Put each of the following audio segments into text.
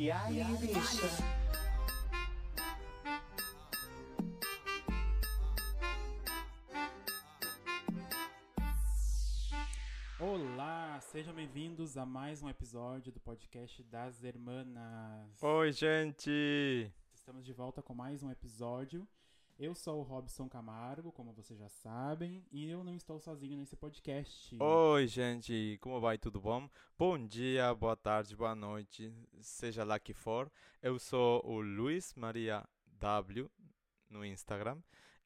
E aí, bicha? Olá, sejam bem-vindos a mais um episódio do podcast das Hermanas. Oi, gente! Estamos de volta com mais um episódio. Eu sou o Robson Camargo, como vocês já sabem, e eu não estou sozinho nesse podcast. Oi, gente! Como vai? Tudo bom? Bom dia, boa tarde, boa noite, seja lá que for. Eu sou o Luiz Maria W no Instagram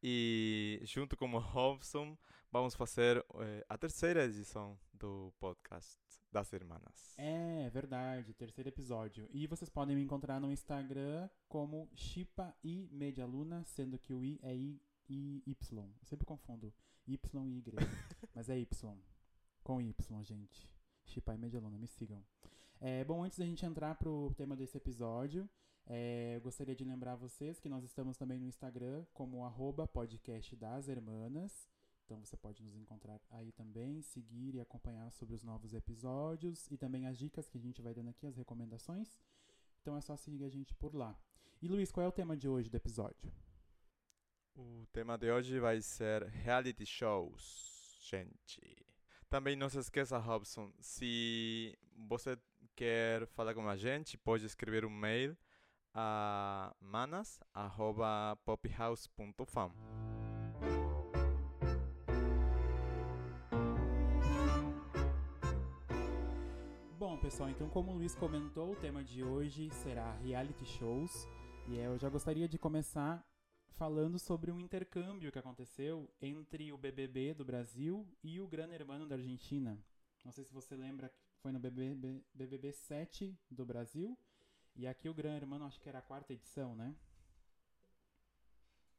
e junto com o Robson vamos fazer eh, a terceira edição do podcast das Hermanas. É verdade, terceiro episódio. E vocês podem me encontrar no Instagram como Chipa e Medialuna, sendo que o I é I e Y. Eu sempre confundo Y e Y, mas é Y. Com Y, gente. Chipa e Medialuna, me sigam. É, bom, antes da gente entrar pro tema desse episódio, é, eu gostaria de lembrar vocês que nós estamos também no Instagram como arroba podcast das hermanas. Então você pode nos encontrar aí também, seguir e acompanhar sobre os novos episódios e também as dicas que a gente vai dando aqui, as recomendações. Então é só seguir a gente por lá. E Luiz, qual é o tema de hoje do episódio? O tema de hoje vai ser reality shows, gente. Também não se esqueça, Robson, se você quer falar com a gente, pode escrever um mail a manas@pophouse.fam. pessoal, então como o Luiz comentou, o tema de hoje será reality shows. E eu já gostaria de começar falando sobre um intercâmbio que aconteceu entre o BBB do Brasil e o Gran Hermano da Argentina. Não sei se você lembra, que foi no BBB, BBB 7 do Brasil. E aqui o Gran Hermano, acho que era a quarta edição, né?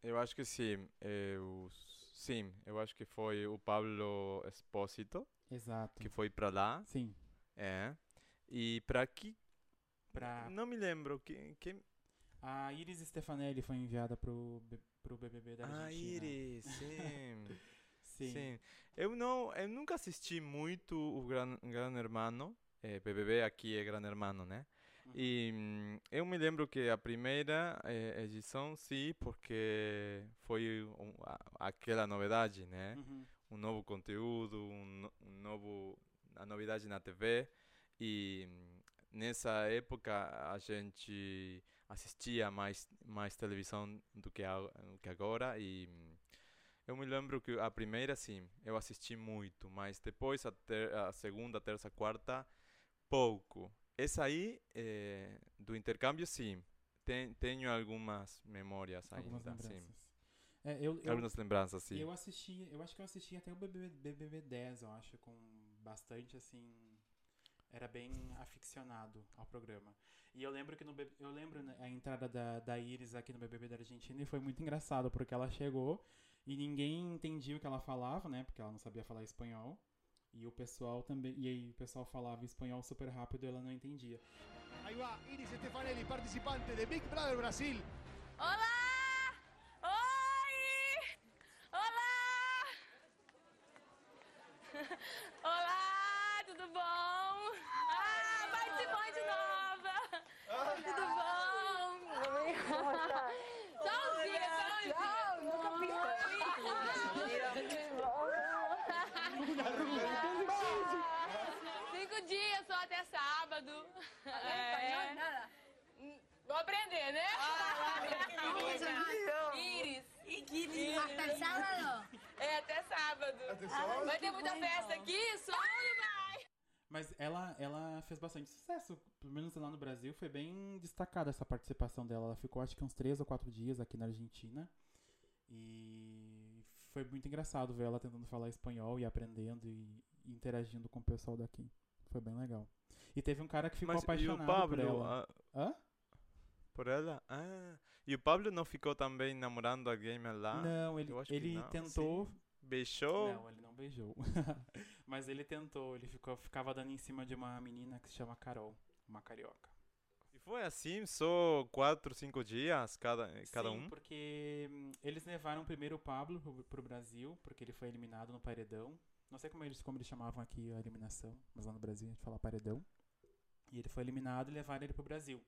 Eu acho que sim. Eu, sim, eu acho que foi o Pablo Espósito Exato. que foi para lá. Sim. É. E para aqui, Pra... não me lembro quem, quem... A Iris Stefanelli foi enviada pro, pro BBB da Argentina. Ah, Iris, sim. Sim. Sim. Eu não, eu nunca assisti muito o Gran, Gran Hermano. É, BBB aqui é Gran Hermano, né? E hum, eu me lembro que a primeira eh, edição, sim, porque foi um- a- aquela novidade, né? Uhum. Um novo conteúdo, um, um novo, a novidade na TV. E hum, nessa época a gente assistia mais, mais televisão do que, a- do que agora. E hum, eu me lembro que a primeira, sim, eu assisti muito, mas depois a, ter, a segunda, terça, quarta, pouco. Essa aí, eh, do intercâmbio, sim. Ten- tenho algumas memórias Algumas ainda, sim. lembranças. É, eu, eu, Algumas lembranças, sim. eu assisti, eu acho que eu assisti até o BBB, BBB 10, eu acho, com bastante, assim... Era bem aficionado ao programa. E eu lembro que no eu lembro né, a entrada da, da Iris aqui no BBB da Argentina e foi muito engraçado, porque ela chegou e ninguém entendia o que ela falava, né? Porque ela não sabia falar espanhol. E o pessoal também. E aí o pessoal falava espanhol super rápido e ela não entendia. Ahí va, Iris Stefanelli, participante de Big Brother Brasil. Olá! Oi! Olá! Olá, tudo bom? Ah, participante nova! Tudo bom? Tchauzinho, tchau! Nunca Cinco dias só até sábado. É. Nada. Vou aprender, né? Iris. Hasta el sábado. É, até sábado. Vai ter muita festa aqui? Só vai. Mas ela, ela fez bastante sucesso. Pelo menos lá no Brasil foi bem destacada essa participação dela. Ela ficou acho que uns três ou quatro dias aqui na Argentina. E foi muito engraçado ver ela tentando falar espanhol e aprendendo e, e interagindo com o pessoal daqui. Foi bem legal. E teve um cara que ficou Mas e apaixonado o Pablo, por ela. ah, Hã? por ela? Ah, e o Pablo não ficou também namorando alguém lá? não, ele, eu acho que ele não, tentou. sim. Beijou? Não, ele não beijou. Mas ele tentou, ele ficou, ficava dando em cima de uma menina que se chama Carol, uma carioca. E foi assim, só quatro, cinco dias cada, cada Sim, um? porque hum, eles levaram primeiro o Pablo pro, pro Brasil, porque ele foi eliminado no paredão. Não sei como eles, como eles chamavam aqui a eliminação, mas lá no Brasil a gente fala paredão. E ele foi eliminado e levaram ele pro Brasil.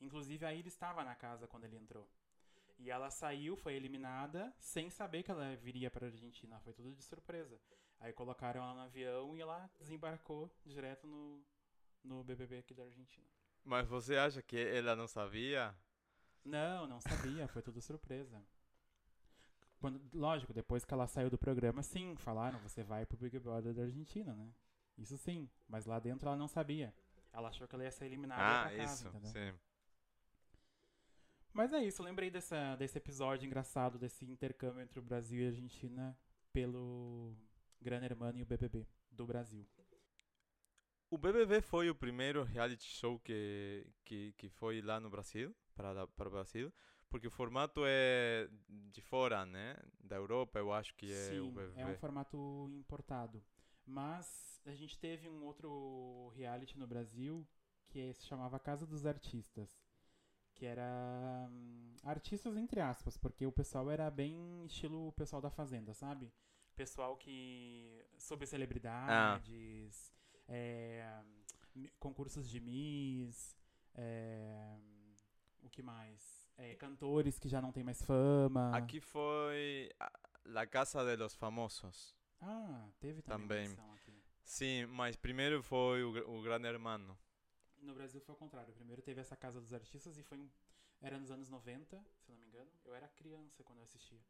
Inclusive, a Ira estava na casa quando ele entrou. E ela saiu, foi eliminada, sem saber que ela viria para a Argentina. Foi tudo de surpresa. Aí colocaram ela no avião e ela desembarcou direto no, no BBB aqui da Argentina. Mas você acha que ela não sabia? Não, não sabia, foi tudo surpresa. Quando, lógico, depois que ela saiu do programa, sim, falaram, você vai pro Big Brother da Argentina, né? Isso sim, mas lá dentro ela não sabia. Ela achou que ela ia ser eliminada Ah, casa, isso, entendeu? sim. Mas é isso, lembrei dessa, desse episódio engraçado, desse intercâmbio entre o Brasil e a Argentina pelo Gran Hermano e o BBB do Brasil. O BBB foi o primeiro reality show que, que, que foi lá no Brasil, para, para o Brasil, porque o formato é de fora, né? Da Europa, eu acho que é o Sim, BBB. é um formato importado. Mas a gente teve um outro reality no Brasil que se chamava Casa dos Artistas. Que era hum, artistas entre aspas, porque o pessoal era bem estilo o pessoal da Fazenda, sabe? Pessoal que. sobre celebridades, é, mi- concursos de Miss, é, o que mais? É, cantores que já não tem mais fama. Aqui foi La Casa de los Famosos. Ah, teve também, Também. Sim, mas primeiro foi o, o Gran Hermano. No Brasil foi o contrário. Primeiro teve essa Casa dos Artistas e foi um, era nos anos 90, se não me engano. Eu era criança quando eu assistia.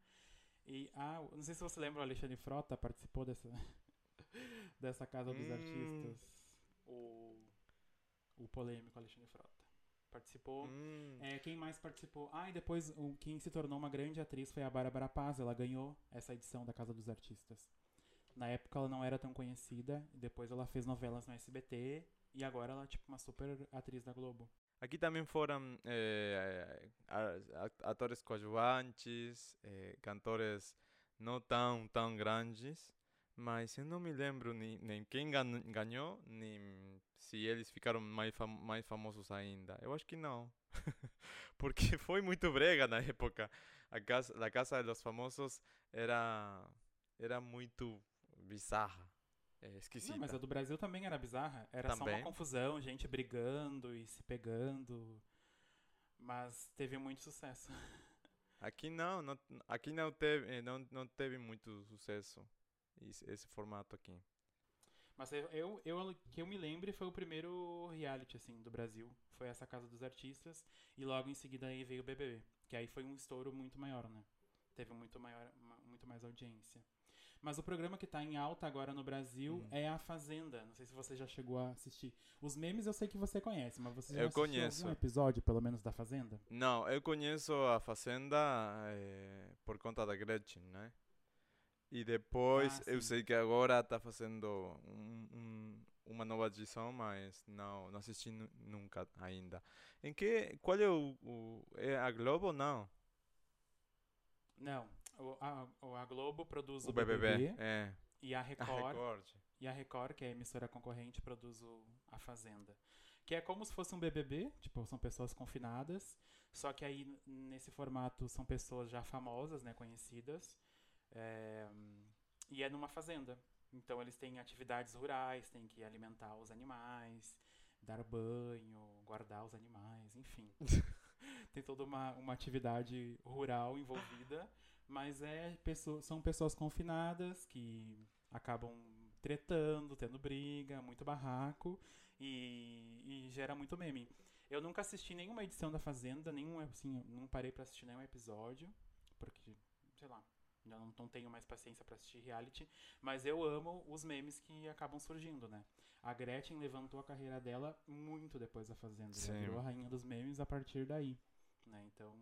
E ah, não sei se você lembra, o Alexandre Frota participou dessa dessa Casa dos Hum. Artistas. O o polêmico Alexandre Frota. Participou. Hum, É, quem mais participou? Ah, e depois o, quem se tornou uma grande atriz foi a Bárbara Paz. Ela ganhou essa edição da Casa dos Artistas. Na época ela não era tão conhecida, depois ela fez novelas no SBT e agora ela é tipo uma super atriz da Globo. Aqui também foram eh, atores coadjuvantes, eh, cantores não tão, tão grandes, mas eu não me lembro nem, nem quem gan- ganhou, nem se eles ficaram mais, fam mais famosos ainda. Eu acho que não, porque foi muito brega na época. A casa, a casa dos famosos era, era muito bizarra, eh, esquisita. Não, mas a do Brasil também era bizarra. Era só Também. uma confusão, gente brigando e se pegando. Mas teve muito sucesso. Aqui não, não aqui não teve, eh, não, não teve muito sucesso esse, esse formato aqui. Mas eu, eu, eu- que eu me lembre foi o primeiro reality assim do Brasil. Foi essa Casa dos Artistas e logo em seguida aí veio o BBB, que aí foi um estouro muito maior, né? Teve muito maior, ma- muito mais audiência. Mas o programa que tá em alta agora no Brasil Hum. é A Fazenda. Não sei se você já chegou a assistir. Os memes eu sei que você conhece, mas você já Eu assistiu conheço. algum episódio, pelo menos, da Fazenda? Não, eu conheço a Fazenda eh, por conta da Gretchen, né? E depois Ah, eu sei que agora está fazendo um, um- uma nova edição, mas não, não assisti nu- nunca ainda. Em que, qual é o, o é a Globo não? Não. O, a, a Globo produz o, O BBB, é. e a A Record Record. E a Record, que é a emissora concorrente, produz o A Fazenda. Que é como se fosse um BBB, tipo, são pessoas confinadas, só que aí nesse formato são pessoas já famosas, né, conhecidas, é, e é numa fazenda. Então eles têm atividades rurais, têm que alimentar os animais, dar banho, guardar os animais, enfim. Tem toda uma, uma atividade rural envolvida, mas é pessoa, são pessoas confinadas que acabam tretando, tendo briga, muito barraco e, e gera muito meme. Eu nunca assisti nenhuma edição da Fazenda, nenhum, assim, não parei pra assistir nenhum episódio, porque, sei lá, eu não, não tenho mais paciência pra assistir reality, mas eu amo os memes que acabam surgindo, né? A Gretchen levantou a carreira dela muito depois da Fazenda, ela Sim. virou a rainha dos memes a partir daí, né? Então,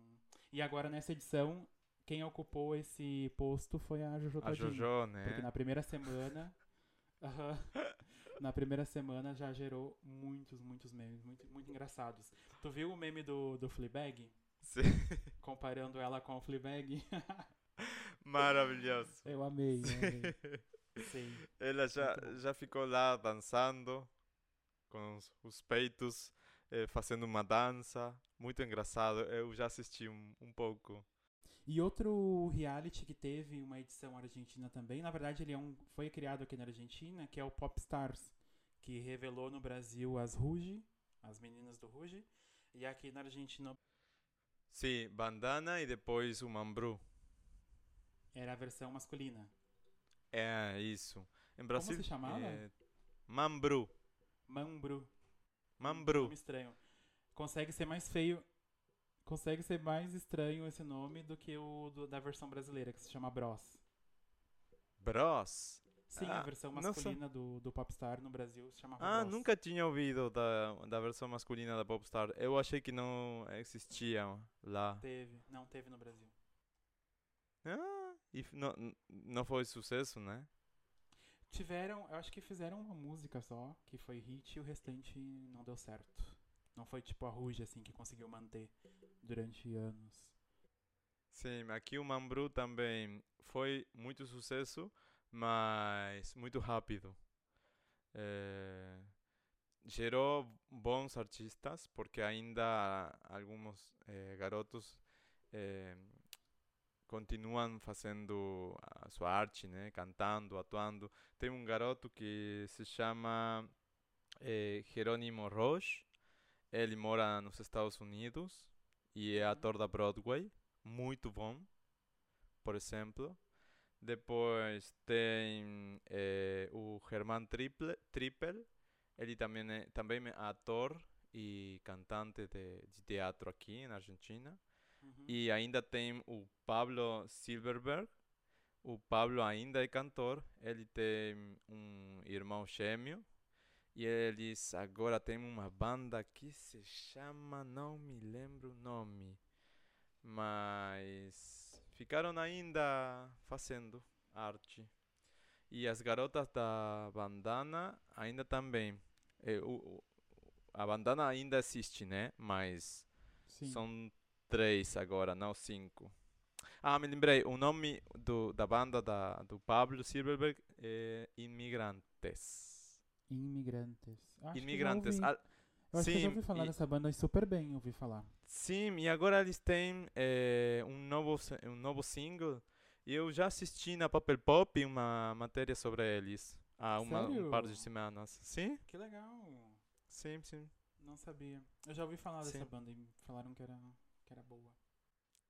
e agora nessa edição, quem ocupou esse posto foi a Jojo A Todinho. Jojo, né? Porque na primeira semana. Na primeira semana já gerou muitos, muitos memes, muito, muito engraçados. Tu viu o meme do, do Fleabag? Sim. Comparando ela com o Fleabag? Maravilhoso. eu amei, eu amei. Sim. Ela já, já ficou lá dançando com os, os peitos, eh, fazendo uma dança. Muito engraçado. Eu já assisti um, um pouco. E outro reality que teve uma edição argentina também, na verdade ele é um, foi criado aqui na Argentina, que é o Pop Stars, que revelou no Brasil as Ruge, As meninas do Ruge. E aqui na Argentina Sim, bandana e depois o mambru. era a versão masculina. É isso. Em Brasil. se chamava? é mambru. Mambru. Mambru. Nome estranho. Consegue ser mais feio. Consegue ser mais estranho esse nome do que o do- da versão brasileira, que se chama Bros. Bros. Sim, Ah, a versão masculina do, do Popstar no Brasil se chamava Ah, Bros. nunca tinha ouvido da, da versão masculina da Popstar. Eu achei que não existia lá. Teve. Não, teve no Brasil. Ah, e não, não foi sucesso, né? Tiveram, eu acho que fizeram uma música só, que foi hit, e o restante não deu certo. Não foi tipo a Ruge, assim, que conseguiu manter durante anos. Sim, aqui o Mambru também foi muito sucesso, mas muito rápido. Eh, gerou bons artistas, porque ainda alguns eh, garotos eh, continuam fazendo a sua arte, né? Cantando, atuando. Tem um garoto que se chama eh, Jerônimo Roche. Ele mora nos Estados Unidos e é ator da Broadway muito bom, por exemplo. Depois tem eh, o Germán Triple, Trippel, ele também é, também é ator e cantante de, de teatro aqui na Argentina. Uhum. E ainda tem o Pablo Silverberg. O Pablo ainda é cantor. Ele tem um irmão gêmeo. E eles agora têm uma banda que se chama. Não me lembro o nome. Mas ficaram ainda fazendo arte. E as garotas da bandana ainda também. O- a bandana ainda existe, né? Mas Sim. são três agora, não cinco. Ah, me lembrei. O nome do, da banda da, do Pablo Silverberg é Imigrantes. Imigrantes. Acho Imigrantes. Ah, Eu acho que eu sim, ouvi falar e- dessa banda super bem, ouvi falar. sim, e agora eles têm eh, um, novo, um novo single. E eu já assisti na Papel Pop uma matéria sobre eles há uma, um par de semanas. Sim, Que legal. sim, sim. Não sabia. Eu já ouvi falar dessa Sim. banda e falaram que era, que era boa.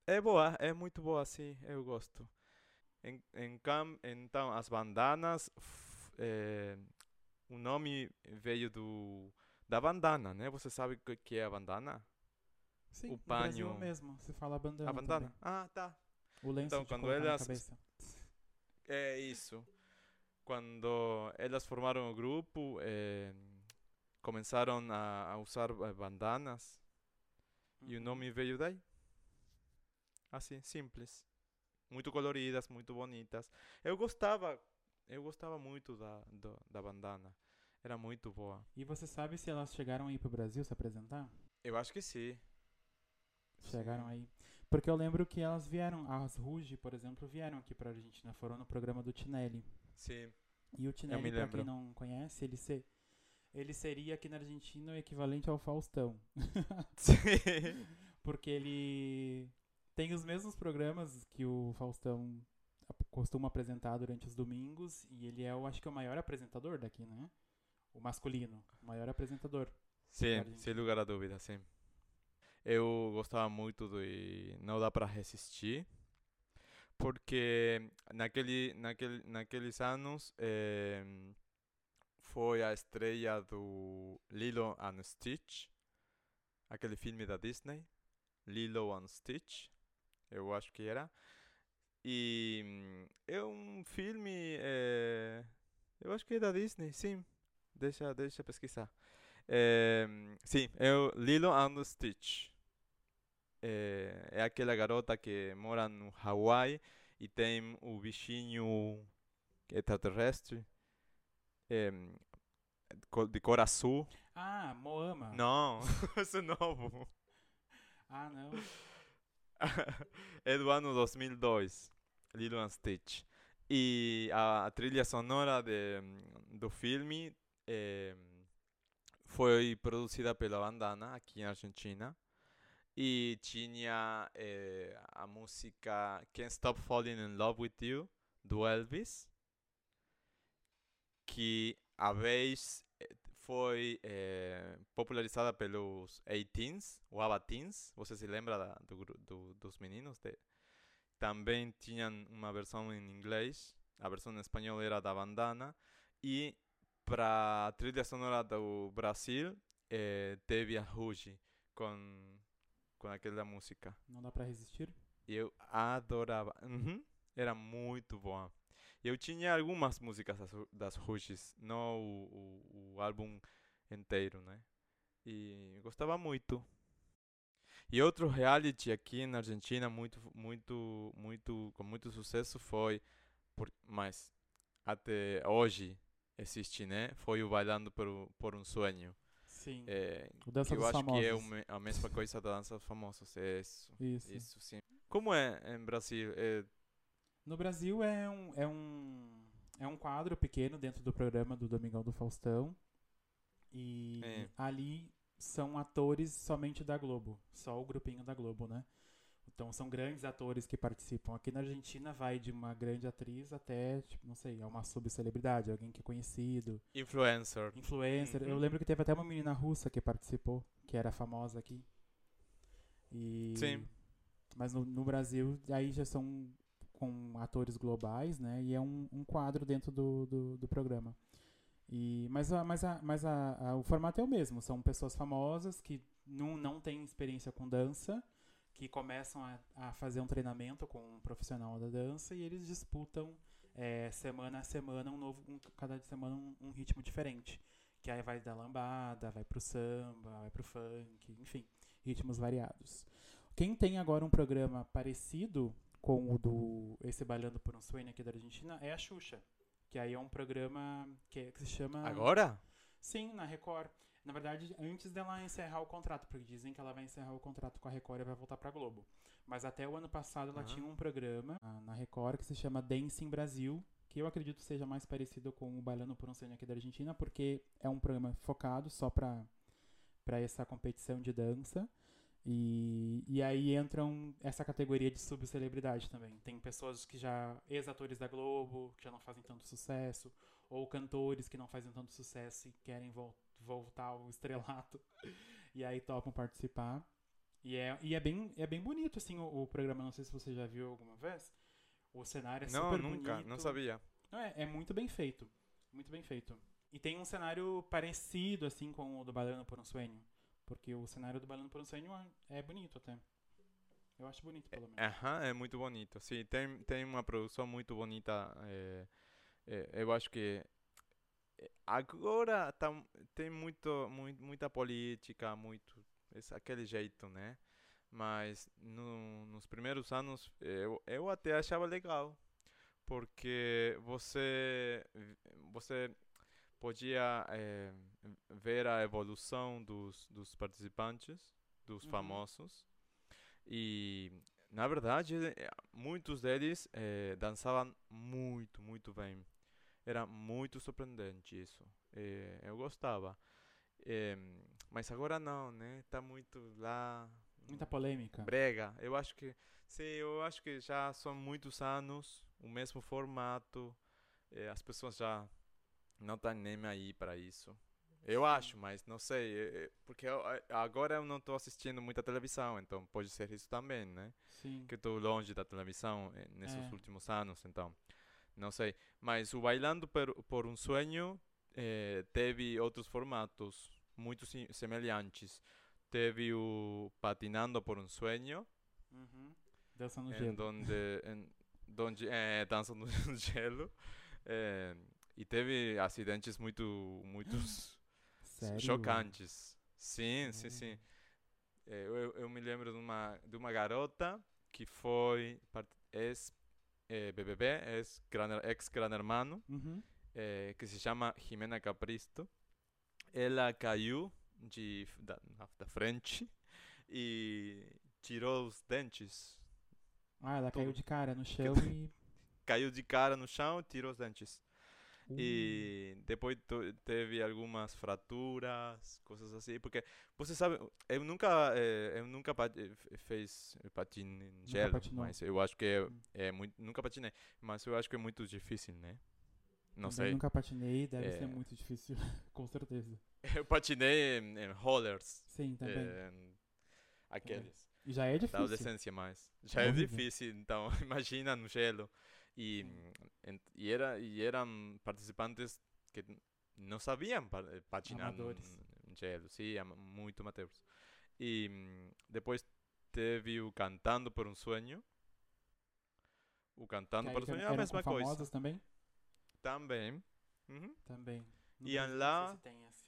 É boa, é muito boa, sim, eu gosto. Em, em cam- então, as bandanas, eh, o nome veio do da bandana, né? Você sabe o que é a bandana? Sim, O panho- mesmo, se fala bandana a bandana? também. Ah, tá. O lenço Então, quando elas- cabeça. É isso. Quando elas formaram o grupo, eh, começaram a, a usar eh, bandanas e o Uhum. nome veio daí. Assim, simples. Muito coloridas, muito bonitas. Eu gostava, eu gostava muito da, do- da bandana. Era muito boa. E você sabe se elas chegaram aí pro Brasil se apresentar? Eu acho que sim. Chegaram Sim. aí. Porque eu lembro que elas vieram, as Ruge, por exemplo, vieram aqui pra Argentina, foram no programa do Tinelli. Sim. E o Tinelli, pra quem não conhece, ele, se, ele seria aqui na Argentina o equivalente ao Faustão. Sim. Porque ele tem os mesmos programas que o Faustão costuma apresentar durante os domingos. E ele é, eu acho que, o maior apresentador daqui, né? O masculino, o maior apresentador. Sim, sem lugar a dúvida, sim. Eu gostava muito de Não Dá Pra Resistir, porque naquele, naquele, naqueles anos eh, foi a estreia do Lilo and Stitch, aquele filme da Disney, Lilo and Stitch, eu acho que era. E hum, é um filme, eh, eu acho que é da Disney, sim. Deixa, deixa eu pesquisar. É, sim, é o Lilo and Stitch. É, é aquela garota que mora no Hawaii e tem o bichinho extraterrestre é, de cor azul. Ah, Moama. Não, esse é novo. Ah, não. É do ano 2002, Lilo and Stitch. E a, trilha sonora de, do filme eh, foi produzida pela Bandana aqui na Argentina. E tinha eh, a música Can't Stop Falling in Love with You, do Elvis. Que a vez foi eh, popularizada pelos 18s, o ABBA Teens. Você se lembra da, do, do, dos meninos? De, também tinham uma versão em inglês, a versão em espanhol era da Bandana. E para a trilha sonora do Brasil, eh, teve a Ruge com, com aquela música. Não dá pra resistir? Eu adorava. Uhum. Era muito boa. Eu tinha algumas músicas das, das Ruges, não o, o, o álbum inteiro, né? E gostava muito. E outro reality aqui na Argentina muito muito muito com muito sucesso foi por, mas até hoje existe, né? Foi o Bailando por, um- por um Sonho. Sim. É, o Dança eu dos acho Famosos. que é a mesma coisa da Dança dos Famosos. É isso. Isso. Isso sim. Como é em Brasil? É, No Brasil é um, é um é um quadro pequeno dentro do programa do Domingão do Faustão. E É. ali são atores somente da Globo, só o grupinho da Globo, né? Então são grandes atores que participam. Aqui na Argentina vai de uma grande atriz até, tipo, não sei, é uma subcelebridade, alguém que é conhecido, influencer. influencer. Eu Uhum. lembro que teve até uma menina russa que participou, que era famosa aqui. E Sim. mas no, no Brasil, aí já são com atores globais, né? E é um, um quadro dentro do, do, do programa. E, mas a, mas, a, mas a, a- o formato é o mesmo. São pessoas famosas que não, não têm experiência com dança, que começam a, a fazer um treinamento com um profissional da dança e eles disputam é, semana a semana um novo, um, cada semana um, um ritmo diferente. Que aí vai da lambada, vai pro samba, vai pro funk, enfim, ritmos variados. Quem tem agora um programa parecido com o do esse Bailando por um Sonho aqui da Argentina é a Xuxa. Que aí é um programa que, que se chama. Agora? Sim, na Record. Na verdade, antes dela encerrar o contrato, porque dizem que ela vai encerrar o contrato com a Record e vai voltar pra Globo. Mas até o ano passado ela Ah. tinha um programa ah, na Record que se chama Dancing Brasil, que eu acredito seja mais parecido com o Bailando por um Sonho aqui da Argentina, porque é um programa focado só pra, pra essa competição de dança. E, e aí entram essa categoria de subcelebridade também. Tem pessoas que já. ex-atores da Globo, que já não fazem tanto sucesso, ou cantores que não fazem tanto sucesso e querem vol- voltar ao estrelato, e aí topam participar. E é, e é, bem, é bem bonito, assim, o, o programa. Não sei se você já viu alguma vez. O cenário é não, super nunca. bonito. Não sabia. Não, é, é muito bem feito. Muito bem feito. E tem um cenário parecido, assim, com o do Bailando por um Sonho. Porque o cenário do Bailando por um Sonho é é bonito até. Eu acho bonito, pelo menos. Aham, é muito bonito. Sim, tem, tem uma produção muito bonita. é, é, eu acho que é, agora tá, tem muito, muito, muita política, muito esse, aquele jeito, né? Mas no, nos primeiros anos eu, eu até achava legal, porque você você podia eh, ver a evolução dos, dos participantes, dos Uhum. famosos, e na verdade eh, muitos deles eh, dançavam muito, muito bem. Era muito surpreendente isso. Eh, eu gostava. Mas agora não, né? Tá muito lá. Muita polêmica. Brega. Eu acho que. Sim, eu acho que já são muitos anos, o mesmo formato. as pessoas já não estão nem aí para isso. Eu acho, mas não sei. Porque eu- agora eu não estou assistindo muita televisão, então pode ser isso também, né? Sim. que estou longe da televisão eh, nesses É. últimos anos, então não sei. Mas o Bailando por, por um Sonho eh, teve outros formatos muito semelhantes. Teve o Patinando por um Sonho, Uhum. Dança no gelo. donde, em, eh, dança no gelo. eh, e teve acidentes muito, muitos Sério? chocantes. Sim, sim, sim. Eh, Eu, eu, me lembro de uma, de uma garota que foi part- ex eh, BBB, ex gran, ex Gran Hermano, Uhum. eh, que se chama Jimena Capristo. Ela caiu de, da, da frente e tirou os dentes. Ah, ela Tudo. caiu de cara no chão e. Caiu de cara no chão e tirou os dentes. Uh, E depois to- teve algumas fraturas, coisas assim, porque você sabe, eu nunca eh, eu nunca pa- eh, f- fez patins em gelo, patinou. mas eu acho que é, é muito, nunca patinei, mas eu acho que é muito difícil, né? não Também sei. nunca patinei, deve É. ser muito difícil, com certeza. Eu patinei em, em rollers, Sim, também. em aqueles. E já é da difícil. adolescência mais. Já é difícil, então imagina no gelo. E, en- e, era, e eram participantes que não sabiam pa- patinar Amadores. no gelo, sim, muito amateurs. E depois teve o Cantando por um Sonho. O Cantando por um Sonho é a mesma coisa. também? Também. Uhum. Também. No Iam lá- se tem esse.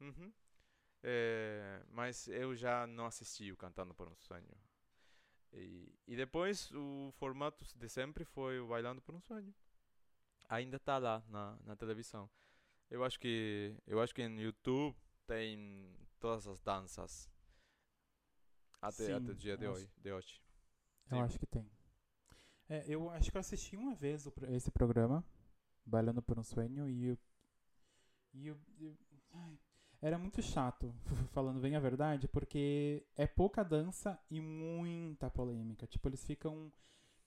Uhum. É, mas eu já não assisti o Cantando por um Sonho. E, e depois o formato de sempre foi o Bailando por um Sonho. Ainda está lá na, na televisão. Eu acho que eu acho que no YouTube tem todas as danças até, Sim, até o dia de eu hoje, acho- de hoje. Eu Sim. acho que tem. É, eu acho que eu assisti uma vez o esse programa, Bailando por um Sonho, e eu. E eu, eu- ai, era muito chato, falando bem a verdade, porque é pouca dança e muita polêmica. Tipo, eles ficam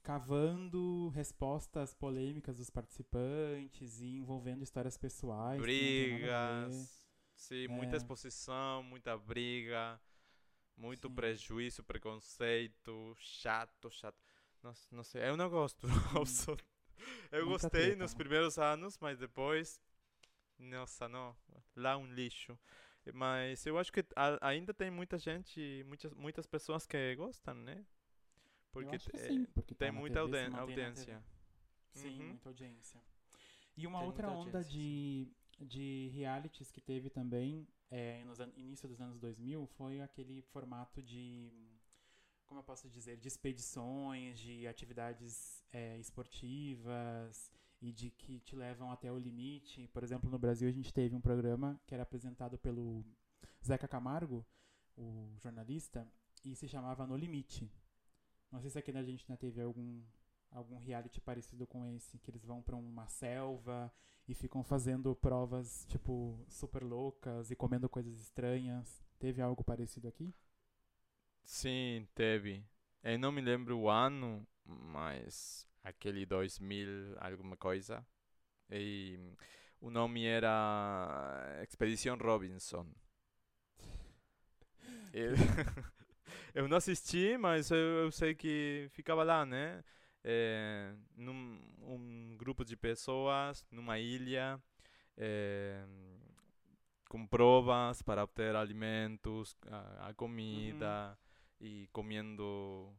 cavando respostas polêmicas dos participantes e envolvendo histórias pessoais. Brigas, sim, muita É. exposição, muita briga, muito Sim. prejuízo, preconceito, chato, chato. Não, s- não sei, eu não gosto. Eu Muita gostei treta, nos né? primeiros anos, mas depois, nossa, não, lá um lixo. Mas eu acho que a- ainda tem muita gente, muitas, muitas pessoas que gostam, né? Porque que eh, sim, porque tá tem na muita TV, audiência. Sim, Uhum. muita audiência. E uma Tem outra onda audiência, de, de realities que teve também é, no início dos anos 2000 foi aquele formato de, como eu posso dizer, de expedições, de atividades é, esportivas e de que te levam até o limite. Por exemplo, no Brasil a gente teve um programa que era apresentado pelo Zeca Camargo, o jornalista, e se chamava No Limite. Não sei se aqui na Argentina teve algum algum reality parecido com esse, que eles vão pra uma selva e ficam fazendo provas tipo super loucas e comendo coisas estranhas. Teve algo parecido aqui? Sim, teve. Eu não me lembro o ano, mas aquele 2000 alguma coisa. E o nome era Expedição Robinson. Eu, eu não assisti, mas eu, eu sei que ficava lá, né? É, num um grupo de pessoas numa ilha é, com provas para obter alimentos, a, a comida e comendo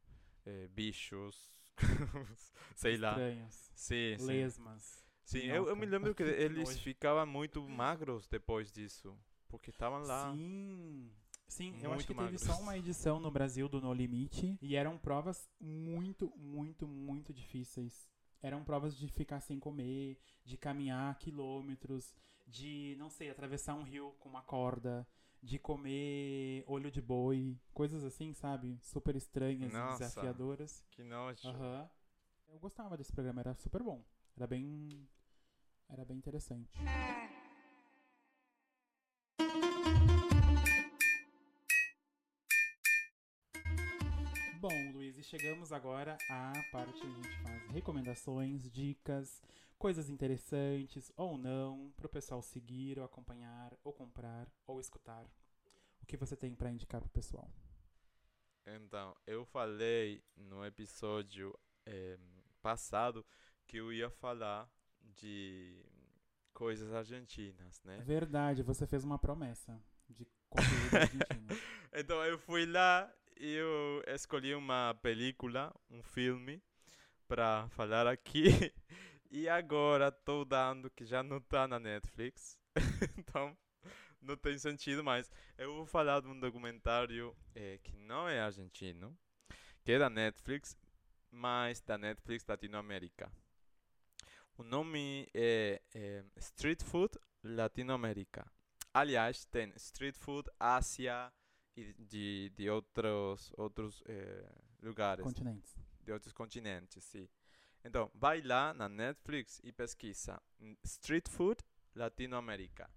eh, bichos, sei lá. Estranhos. Sim, sim. Lesmas. Sim, eu, eu me lembro que eles ficavam muito magros depois disso, porque estavam lá. Sim. Sim, eu acho Muito que teve magros. só uma edição no Brasil do No Limite e eram provas muito, muito, muito difíceis. Eram provas de ficar sem comer, de caminhar quilômetros, de, não sei, atravessar um rio com uma corda, de comer olho de boi, coisas assim, sabe? Super estranhas Nossa. desafiadoras. Que nojo. Aham. Eu gostava desse programa, era super bom. Era bem. Era bem interessante. Bom, e chegamos agora à parte onde a gente faz recomendações, dicas, coisas interessantes ou não, pro pessoal seguir, ou acompanhar, ou comprar, ou escutar. O que você tem pra indicar pro pessoal? Então, eu falei no episódio eh, passado que eu ia falar de coisas argentinas, né? Verdade, você fez uma promessa de conteúdo argentino. Então eu fui lá eu escolhi uma película, um filme, para falar aqui. E agora estou dando que já não está na Netflix. então não tem sentido mais. Eu vou falar de um documentário eh, que não é argentino, que é da Netflix, mas da Netflix Latinoamérica. O nome é, é Street Food Latinoamérica. Aliás, tem Street Food Ásia e de, de outros, outros eh, lugares, Continentes. de outros continentes, sim. Então, vai lá na Netflix e pesquisa Street Food Latinoamérica.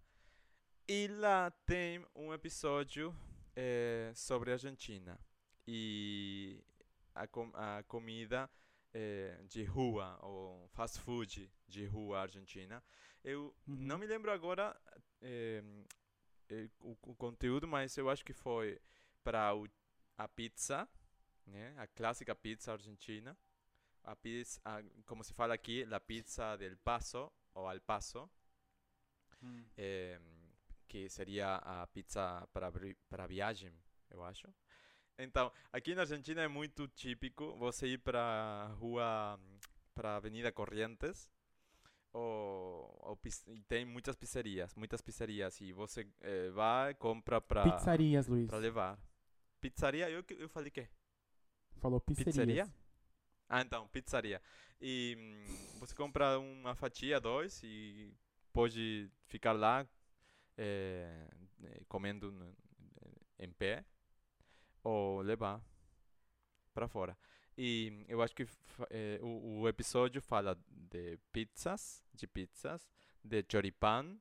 E lá tem um episódio eh, sobre a Argentina. E a, com- a comida eh, de rua, ou fast food de rua argentina. Eu não Uhum. me lembro agora eh, o, o conteúdo, mas eu acho que foi para a pizza, né? A clássica pizza argentina. A pizza, a- como se fala aqui, a pizza del paso, ou al paso Hum. eh, que seria a pizza para, para viagem, eu acho. Então, aqui na Argentina é muito típico você ir para rua, para Avenida Corrientes, ou, ou pis- e tem muitas pizzerias, muitas pizzerias, e você eh, vai, compra para Pizzarias, Luiz. levar. Pizzaria, eu, eu falei que? Falou pizzerias. Pizzeria? Ah, então, pizzaria. E hum, você compra uma fatia, dois, e pode ficar lá eh, comendo em pé ou levar para fora. E eu acho que eh, o, o episódio fala de pizzas, de pizzas, de choripán,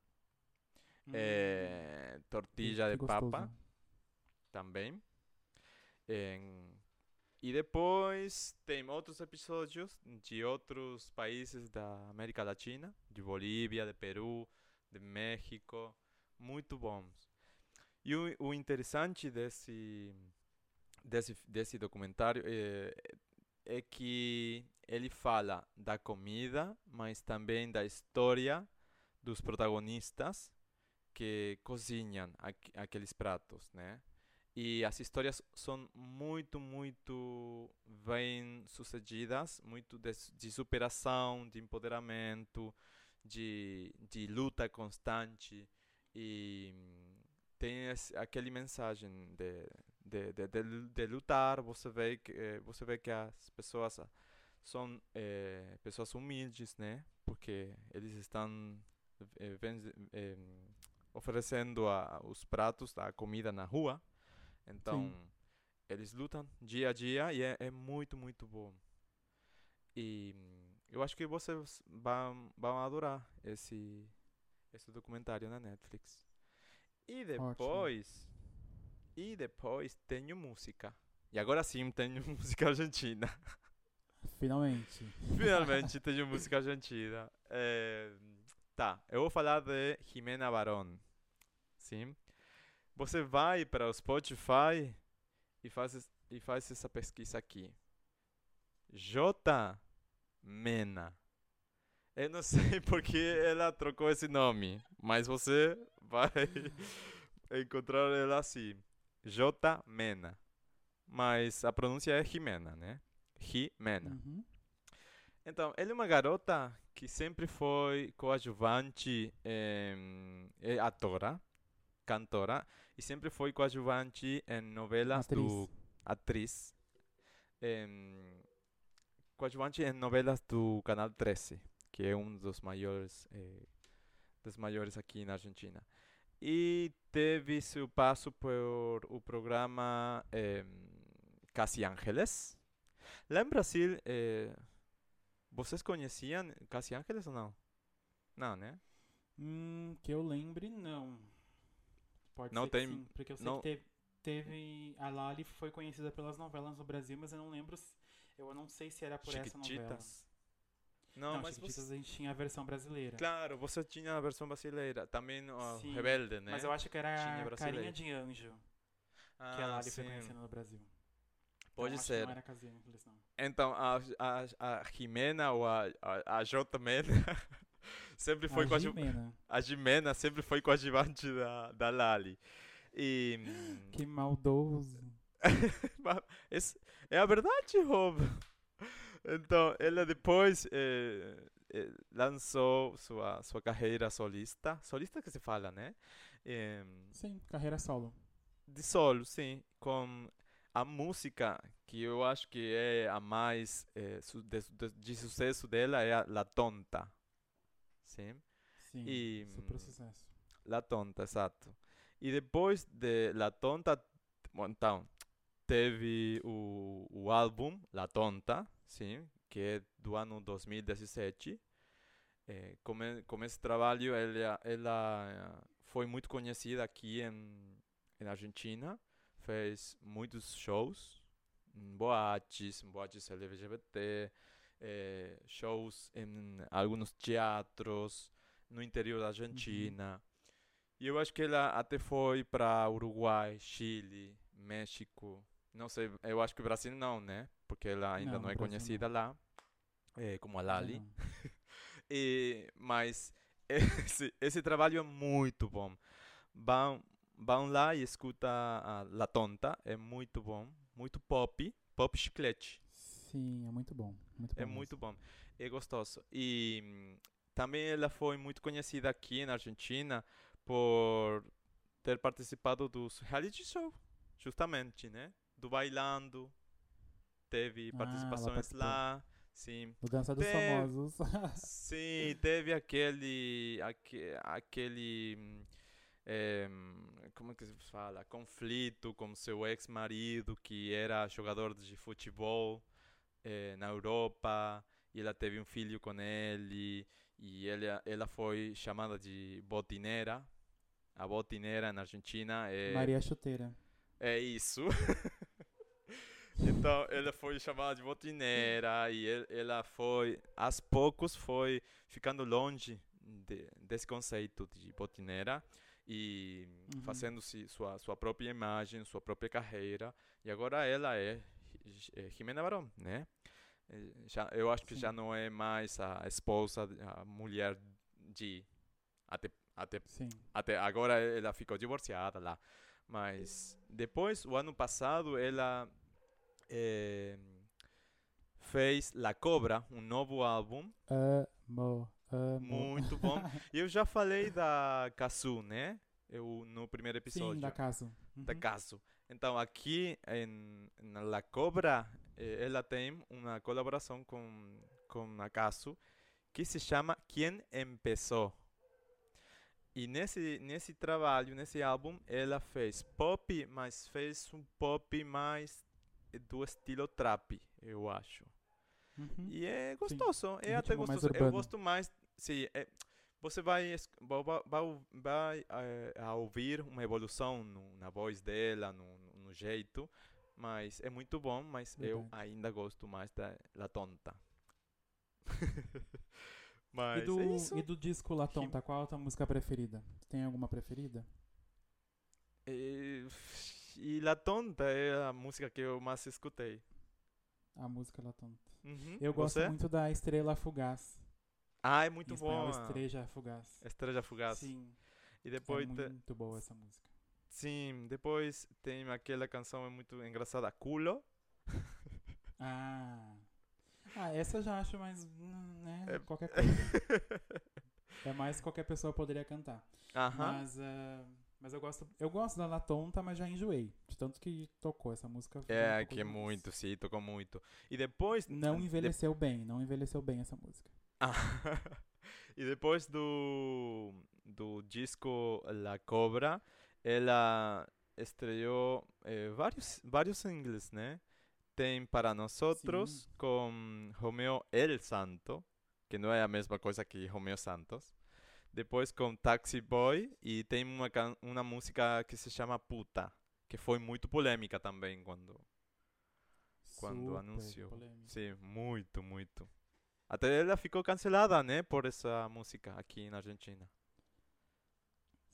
Hum, que- tortilla que de papa também. Em- e depois tem outros episódios de outros países da América Latina, de Bolívia, de Peru, de México, muito bons. E o, o interessante desse, desse, desse documentário é, é que ele fala da comida, mas também da história dos protagonistas que cozinham aqu- aqueles pratos, né? E as histórias são muito, muito bem sucedidas, muito de, de superação, de empoderamento, de, de luta constante e hum, tem esse, aquele mensagem de, de, de, de, de lutar. Você vê que eh, você vê que as pessoas são eh, pessoas humildes, né? Porque eles estão eh, oferecendo a, os pratos, a comida na rua. Então, eles lutam dia a dia e é, é muito, muito bom. E hum, eu acho que vocês vão, vão adorar esse, esse documentário na Netflix. E depois, e depois tenho música. E agora sim tenho música argentina. Finalmente. Finalmente tenho música argentina. É, tá, eu vou falar de Jimena Barón. Sim? Você vai para o Spotify e faz, e faz essa pesquisa aqui. J. Mena. Eu não sei porque ela trocou esse nome, mas você vai encontrar ela assim. J. Mena. Mas a pronúncia é Jimena, né? Jimena. Uhum. Então, ela é uma garota que sempre foi coadjuvante, é atora, cantora, e sempre foi coadjuvante em novelas Atriz. do... Atriz. coadjuvante em novelas do Canal 13, que é um dos maiores, eh, dos maiores aqui na Argentina. E teve seu passo por o programa em, Casi Ángeles. Lá em Brasil, eh, vocês conheciam Casi Ángeles ou não? Não, né? Hum, que eu lembre, não. Pode Não ser que tem- sim, porque eu sei não- que teve, teve... A Lali foi conhecida pelas novelas no Brasil, mas eu não lembro... Eu não sei se era por essa novela. Não, Não, mas Chiquititas você... a gente tinha a versão brasileira. Claro, você tinha a versão brasileira. Também o Sim, Rebelde, né? Mas eu acho que era Tinha Carinha de Anjo, ah, que a Lali foi sim. conhecida no Brasil. Pode então, ser. não era Casinha Ángeles, não. Então, a, a, a Jimena ou a, a, a J. Mena sempre foi a coadjuvante. Jimena. A Jimena sempre foi coadjuvante da, da Lali. E. hum, Que maldoso. É a verdade, Rob. Então, ela depois eh, eh, lançou sua, sua carreira solista. Solista que se fala, né? Em, Sim, carreira solo. de solo, sim. Com a música que eu acho que é a mais eh, su- de, de, de sucesso dela é a La Tonta. Sim? Sim, E, super sucesso. La Tonta, exato. E depois de La Tonta, bom, então, teve o, o álbum La Tonta, sim, que é do ano 2017. Eh, com, e- com esse trabalho, ela, ela eh, foi muito conhecida aqui em, em Argentina, fez muitos shows, em boates, em boates LGBT, eh, shows em alguns teatros no interior da Argentina. E eu acho que ela até foi para Uruguai, Chile, México. Não sei, eu acho que o Brasil não, né? Porque ela ainda Não, não, é conhecida lá, eh, como a Lali. não. E, mas esse, esse trabalho é muito bom. Vão, vão lá e escuta a La Tonta, é muito bom, muito pop, pop chiclete. Sim, é muito bom. Muito bom É mesmo. muito bom, é gostoso. E hum, também ela foi muito conhecida aqui na Argentina por ter participado dos reality show, justamente, né? Do Bailando, teve Ah, participações lá, sim. O Dança dos Tem- Famosos. Sim, teve aquele, aque- aquele, eh, como que se fala, conflito com seu ex-marido que era jogador de futebol eh, na Europa e ela teve um filho com ele e ela, ela foi chamada de botineira. A botineira na Argentina é Maria Chuteira. é isso. então, ela foi chamada de botineira e el- ela foi, aos poucos, foi ficando longe de- desse conceito de botineira e Uhum. fazendo -se sua, sua própria imagem, sua própria carreira. E agora ela é, é Jimena Barón, né? Já, eu acho que já Sim. não é mais a esposa, a mulher de... Até, até Sim. até agora ela ficou divorciada lá. Mas depois, o ano passado, ela eh, fez La Cobra, um novo álbum, Amo, amo. muito bom. E eu já falei da Kazu, né? Eu, no primeiro episódio. Sim, da Caso. da Uhum. Caso. Então, aqui em, La Cobra, eh, ela tem uma colaboração com, com a Caso que se chama Quem Empezó. E nesse, nesse trabalho, nesse álbum, ela fez pop, mas fez um pop mais do estilo trap, eu acho. Uhum. E é gostoso, é Um até gostoso. Eu urbano. gosto mais, sim, é, você vai, vai, vai eh, a ouvir uma evolução no- na voz dela, no, no- jeito, mas é muito bom, mas eu ainda gosto mais da La Tonta. E mas do, é isso. e do disco La Tonta, qual a tua música preferida? Tem alguma preferida? E, e La Tonta é a música que eu mais escutei. A música La Tonta. Uhum. Eu gosto Você? muito da Estrela Fugaz. Ah, é muito bom. Estrela Fugaz. Estrela Fugaz. Sim, E é depois te- muito boa essa música. Sim, depois tem aquela canção é muito engraçada, Culo. Ah. Ah, essa eu já acho mais, né, É- qualquer coisa. é mais qualquer pessoa poderia cantar. Aham. Mas, ah, mas eu gosto, eu gosto da La Tonta, mas já enjoei. De tanto que tocou essa música. um É, pouco que é muito, sim, tocou muito. E depois... Não de- envelheceu bem, não envelheceu bem essa música. Ah, e depois do, do disco La Cobra, ela estreou eh, vários, vários singles, né? Tem Para Nosotros com Romeo El Santo, que não é a mesma coisa que Romeo Santos. Depois com Taxi Boy e tem uma, uma música que se chama Puta, que foi muito polêmica também quando, quando Super anunciou. polêmica. Sim, muito, muito. Até ela ficou cancelada, né, por essa música aqui na Argentina.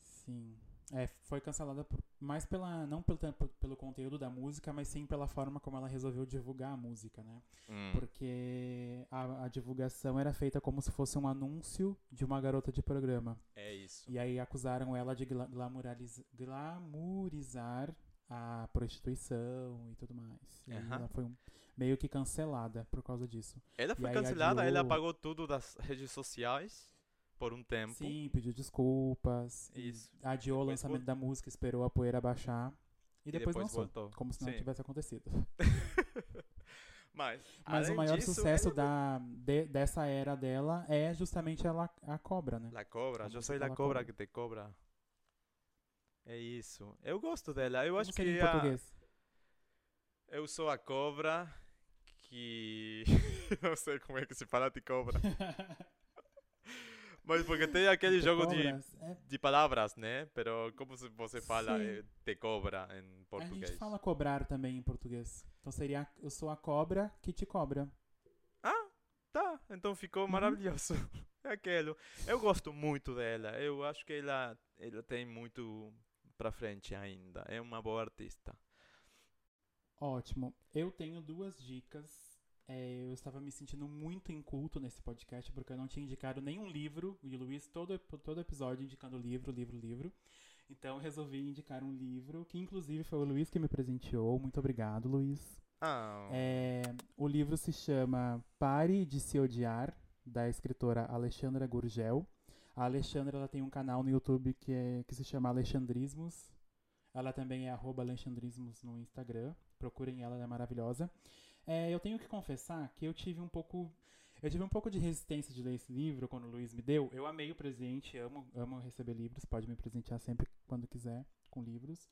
Sim. É, foi cancelada por- mais pela não pelo, pelo conteúdo da música, mas sim pela forma como ela resolveu divulgar a música, né? Hum. Porque a, a divulgação era feita como se fosse um anúncio de uma garota de programa. É isso. E aí acusaram ela de gla- glamuraliz- glamourizar a prostituição e tudo mais. E Aham. ela foi um- meio que cancelada por causa disso. Ela foi aí cancelada, ela adiou- apagou tudo das redes sociais por um tempo. Sim, pediu desculpas. Isso. Adiou o lançamento vol- da música, esperou a poeira baixar. E, E depois, depois lançou. voltou. Como se não Sim. tivesse acontecido. Mas, Mas o maior disso, sucesso ela- da, de- dessa era dela é justamente ela, a cobra, né? La cobra, A eu sou la La cobra Cobra. que te cobra. É isso. Eu gosto dela. Eu acho que em a- português. eu sou a cobra que não sei como é que se fala de cobra. Mas porque tem aquele De jogo de cobras, é- de palavras, né? Pero como você fala Sim. eh, te cobra em a português? gente fala cobrar também em português. Então seria eu sou a cobra que te cobra. Ah, então ficou maravilhoso. É aquilo. Eu gosto muito dela. Eu acho que ela, ela tem muito pra frente ainda. É uma boa artista. Ótimo. Eu tenho duas dicas. É, eu estava me sentindo muito inculto nesse podcast porque eu não tinha indicado nenhum livro. E o Luiz, todo, todo episódio, indicando livro, livro, livro. Então resolvi indicar um livro que, inclusive, foi o Luiz que me presenteou. Muito obrigado, Luiz. Ah, É, o livro se chama Pare de Se Odiar, da escritora Alexandra Gurgel. A Alexandra ela tem um canal no YouTube que, é- que se chama Alexandrismos. Ela também é arroba Alexandrismos no Instagram. Procurem ela, ela é maravilhosa. É, eu tenho que confessar que eu tive um pouco. Eu tive um pouco de resistência de ler esse livro quando o Luiz me deu. Eu amei o presente, amo, amo receber livros, pode me presentear sempre quando quiser com livros.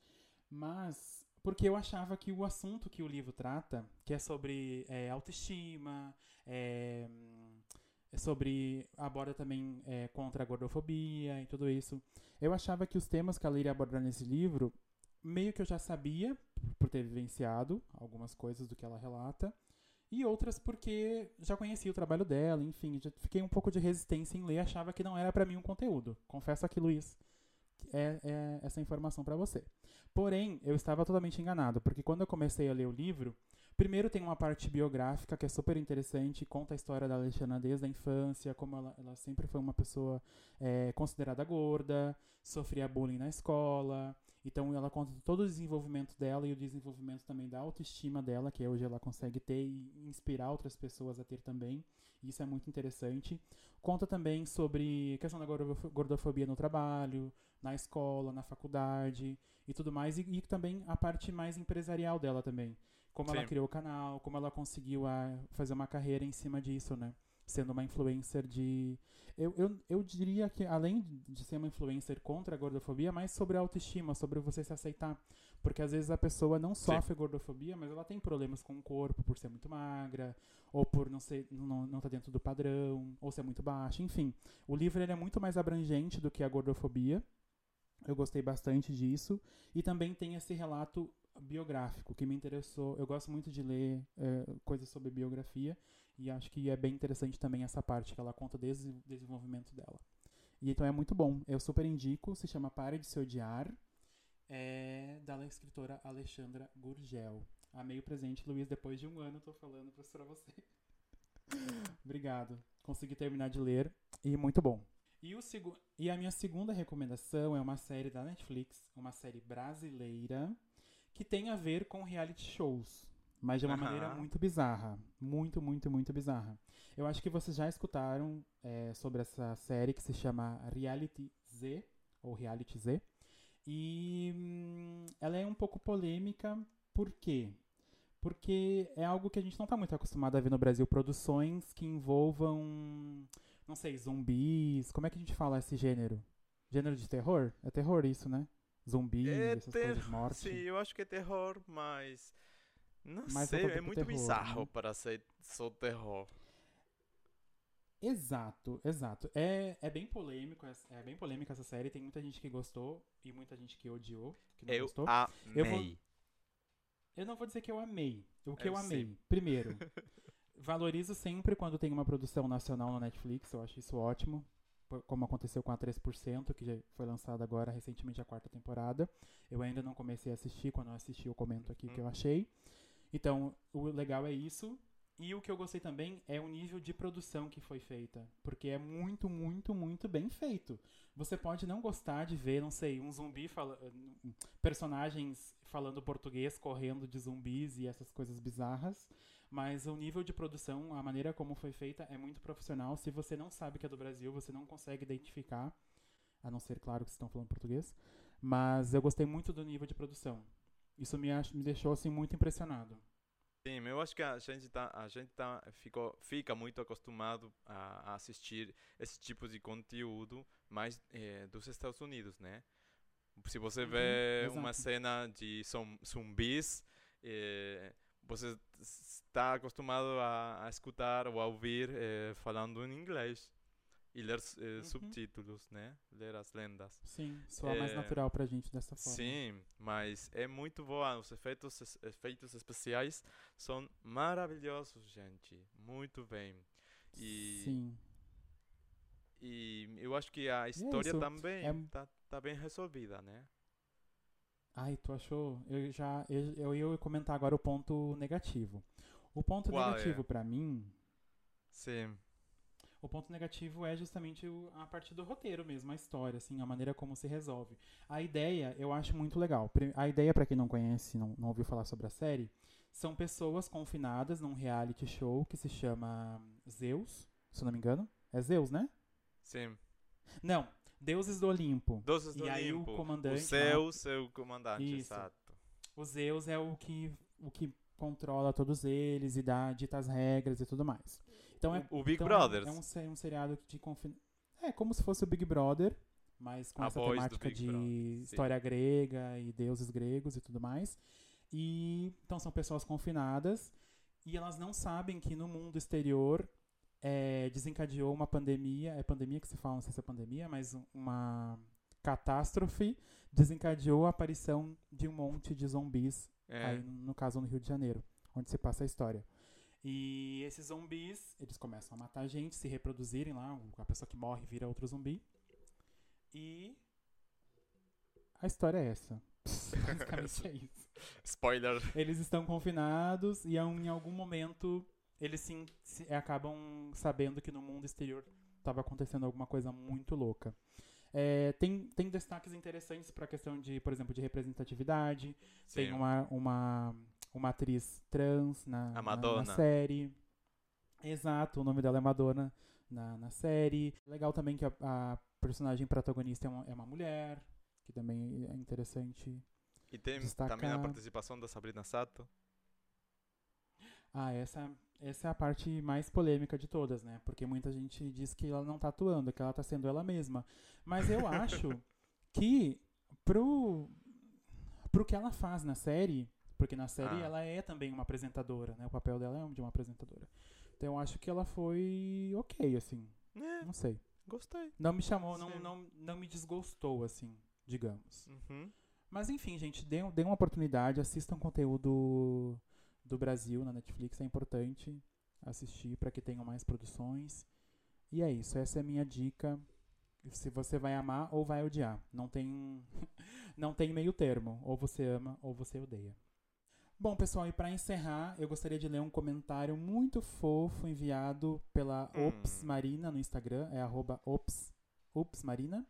Mas porque eu achava que o assunto que o livro trata, que é sobre é, autoestima, é, é sobre aborda também é, contra a gordofobia e tudo isso, eu achava que os temas que ela iria abordar nesse livro meio que eu já sabia por ter vivenciado algumas coisas do que ela relata e outras porque já conhecia o trabalho dela, enfim, já fiquei um pouco de resistência em ler, achava que não era pra mim um conteúdo. Confesso aqui, Luiz, é, é essa informação pra você. Porém, eu estava totalmente enganado, porque quando eu comecei a ler o livro, primeiro tem uma parte biográfica que é super interessante, conta a história da Alexandra desde a infância, como ela, ela sempre foi uma pessoa é, considerada gorda, sofria bullying na escola. Então ela conta todo o desenvolvimento dela e o desenvolvimento também da autoestima dela, que hoje ela consegue ter e inspirar outras pessoas a ter também. Isso é muito interessante. Conta também sobre a questão da gordof- gordofobia no trabalho, na escola, na faculdade e tudo mais. E, e também a parte mais empresarial dela também. Como ela Sim. criou o canal, como ela conseguiu ah, fazer uma carreira em cima disso, né? Sendo uma influencer de. Eu, eu, eu diria que, além de ser uma influencer contra a gordofobia, mais sobre a autoestima, sobre você se aceitar. Porque às vezes a pessoa não sofre gordofobia, mas ela tem problemas com o corpo por ser muito magra, ou por não ser não, não tá dentro do padrão, ou ser muito baixa, enfim. O livro ele é muito mais abrangente do que a gordofobia. Eu gostei bastante disso. E também tem esse relato biográfico que me interessou. Eu gosto muito de ler eh, coisas sobre biografia e acho que é bem interessante também essa parte que ela conta desde o desenvolvimento dela. E então é muito bom. Eu super indico. Se chama Pare de Se Odiar. É da escritora Alexandra Gurgel. Amei o presente, Luiz. Depois de um ano, tô falando pra você. Obrigado. Consegui terminar de ler e muito bom. E, o e a minha segunda recomendação é uma série da Netflix, uma série brasileira, que tem a ver com reality shows, mas de uma maneira muito bizarra. Muito, muito, muito bizarra. Eu acho que vocês já escutaram é, sobre essa série que se chama Reality Z, ou Reality Z. E hum, ela é um pouco polêmica, por quê? Porque é algo que a gente não está muito acostumado a ver no Brasil, produções que envolvam, não sei, zumbis. Como é que a gente fala esse gênero? Gênero de terror? É terror isso, né? Zumbis, É essas coisas, morte. Sim, eu acho que é terror, mas. Não Mais sei, é muito terror, bizarro né? para ser só terror. Exato, exato. É, é bem polêmico, essa- é bem polêmica essa série. Tem muita gente que gostou e muita gente que odiou, que não Eu gostou. amei. Eu vou- Eu não vou dizer que eu amei. O que Eu eu, sim. amei, primeiro, valorizo sempre quando tem uma produção nacional no Netflix, eu acho isso ótimo. Como aconteceu com a 3%, que já foi lançada agora recentemente a quarta temporada. Eu ainda não comecei a assistir, quando eu assisti eu comento aqui o que eu achei. Então, o legal é isso. E o que eu gostei também é o nível de produção que foi feita. Porque é muito, muito, muito bem feito. Você pode não gostar de ver, não sei, um zumbi fala, personagens falando português, correndo de zumbis e essas coisas bizarras. Mas o nível de produção, a maneira como foi feita é muito profissional. Se você não sabe que é do Brasil, você não consegue identificar. A não ser, claro, que vocês estão falando português. Mas eu gostei muito do nível de produção. Isso me, ach- me deixou assim muito impressionado. Sim, eu acho que a gente tá, a gente tá, ficou, fica muito acostumado a, a assistir esse tipo de conteúdo mais eh, dos Estados Unidos, né? Se você Uhum, vê uma cena de zum- zumbis, eh, você está acostumado a, a escutar ou a ouvir eh, falando em inglês e ler eh, Uhum. subtítulos, né? Ler as lendas. Sim, soa mais É, natural pra gente dessa forma. Sim, mas é muito boa. Os efeitos, efeitos especiais são maravilhosos, gente. Muito bem. E, Sim. e eu acho que a história isso. também É- tá, tá bem resolvida, né? Ai, tu achou? Eu já eu, eu ia comentar agora o ponto negativo. O ponto Qual é? negativo pra mim, Sim. o ponto negativo é justamente a parte do roteiro mesmo, a história, assim, a maneira como se resolve. A ideia eu acho muito legal. A ideia pra quem não conhece, não, não ouviu falar sobre a série, são pessoas confinadas num reality show que se chama Zeus, se eu não me engano. É Zeus, né? Sim. Não, Deuses do Olimpo. Deuses do E aí o Olimpo. comandante O céu, seu comandante, Isso. exato. O Zeus é o que, o que controla todos eles e dá dita as regras e tudo mais. Então é, O, o Big então Brothers. é um, se- um seriado de confin... É como se fosse o Big Brother, mas com A essa temática de Brother, sim. história grega e deuses gregos e tudo mais. E então são pessoas confinadas e elas não sabem que no mundo exterior é, desencadeou uma pandemia, é pandemia que se fala, não sei se é pandemia, mas um- uma catástrofe desencadeou a aparição de um monte de zumbis É. aí no caso no Rio de Janeiro, onde se passa a história. E esses zumbis, eles começam a matar gente, se reproduzirem lá, a pessoa que morre vira outro zumbi. E a história é essa. Basicamente é isso. Spoiler. Eles estão confinados e em algum momento eles sim, se- acabam sabendo que no mundo exterior estava acontecendo alguma coisa muito louca. É, tem, tem destaques interessantes para a questão de, por exemplo, de representatividade. Tem Sim. uma, uma, uma atriz trans na, na- Madonna. na série. Exato, o nome dela é Madonna na, na série. Legal também que a, a personagem protagonista é uma, é uma mulher, que também é interessante. E tem destacar- também a participação da Sabrina Sato. Ah, essa, essa é a parte mais polêmica de todas, né? Porque muita gente diz que ela não tá atuando, que ela tá sendo ela mesma. Mas eu acho que pro, pro que ela faz na série, porque na série Ah. ela é também uma apresentadora, né? O papel dela é de uma apresentadora. Então eu acho que ela foi ok, assim. É, Não sei. gostei. Não me chamou, não, não, não me desgostou, assim, digamos. Uhum. Mas enfim, gente, dê, dê uma oportunidade, assistam conteúdo do Brasil na Netflix, é importante assistir para que tenham mais produções. E é isso, essa é a minha dica. Se você vai amar ou vai odiar, não tem não tem meio termo, ou você ama ou você odeia. Bom, pessoal, e para encerrar, eu gostaria de ler um comentário muito fofo enviado pela Hum. Ops Marina no Instagram, é arroba Ops, Ops Marina.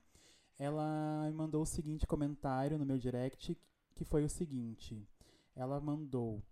Ela me mandou o seguinte comentário no meu direct, que foi o seguinte. Ela mandou.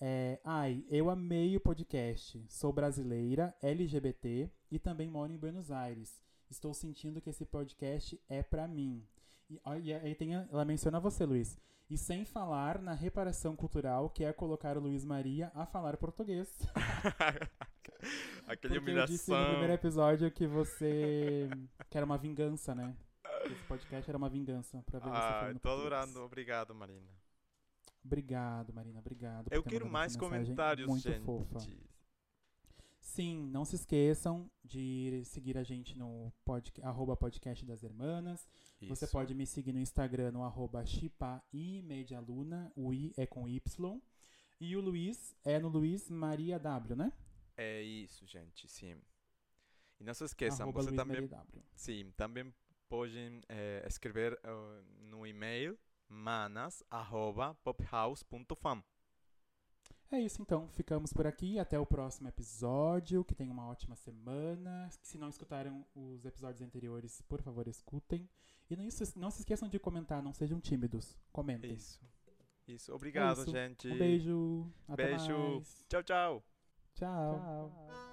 É, Ai, eu amei o podcast. Sou brasileira, LGBT e também moro em Buenos Aires. Estou sentindo que esse podcast é pra mim. E e aí tem ela menciona você, Luiz. E sem falar na reparação cultural, que é colocar o Luiz Maria a falar português. Aquele Porque eu disse no humilhação. primeiro episódio que você. que era uma vingança, né? Esse podcast era uma vingança pra ver você Ah, falando tô português. adorando. Obrigado, Marina. Obrigado, Marina, obrigado. Eu quero mais comentários, muito gente. fofa. Sim, não se esqueçam de seguir a gente no podca arroba podcast das Hermanas. Você Isso. pode me seguir no Instagram no arroba chipaiMedialuna, o I é com Y. E o Luiz é no Luiz Maria W, né? É isso, gente, sim. E não se esqueçam, arroba você Luiz também, Maria W. sim, também podem eh, escrever eh, no e-mail manas@pophouse.fam. É isso então, ficamos por aqui. Até o próximo episódio. Que tenham uma ótima semana. Se não escutaram os episódios anteriores, por favor, escutem. E não, isso- não se esqueçam de comentar, não sejam tímidos. Comentem. Isso. Isso. Obrigado, isso. gente. Um beijo. Até Beijo. mais. Tchau, tchau. Tchau.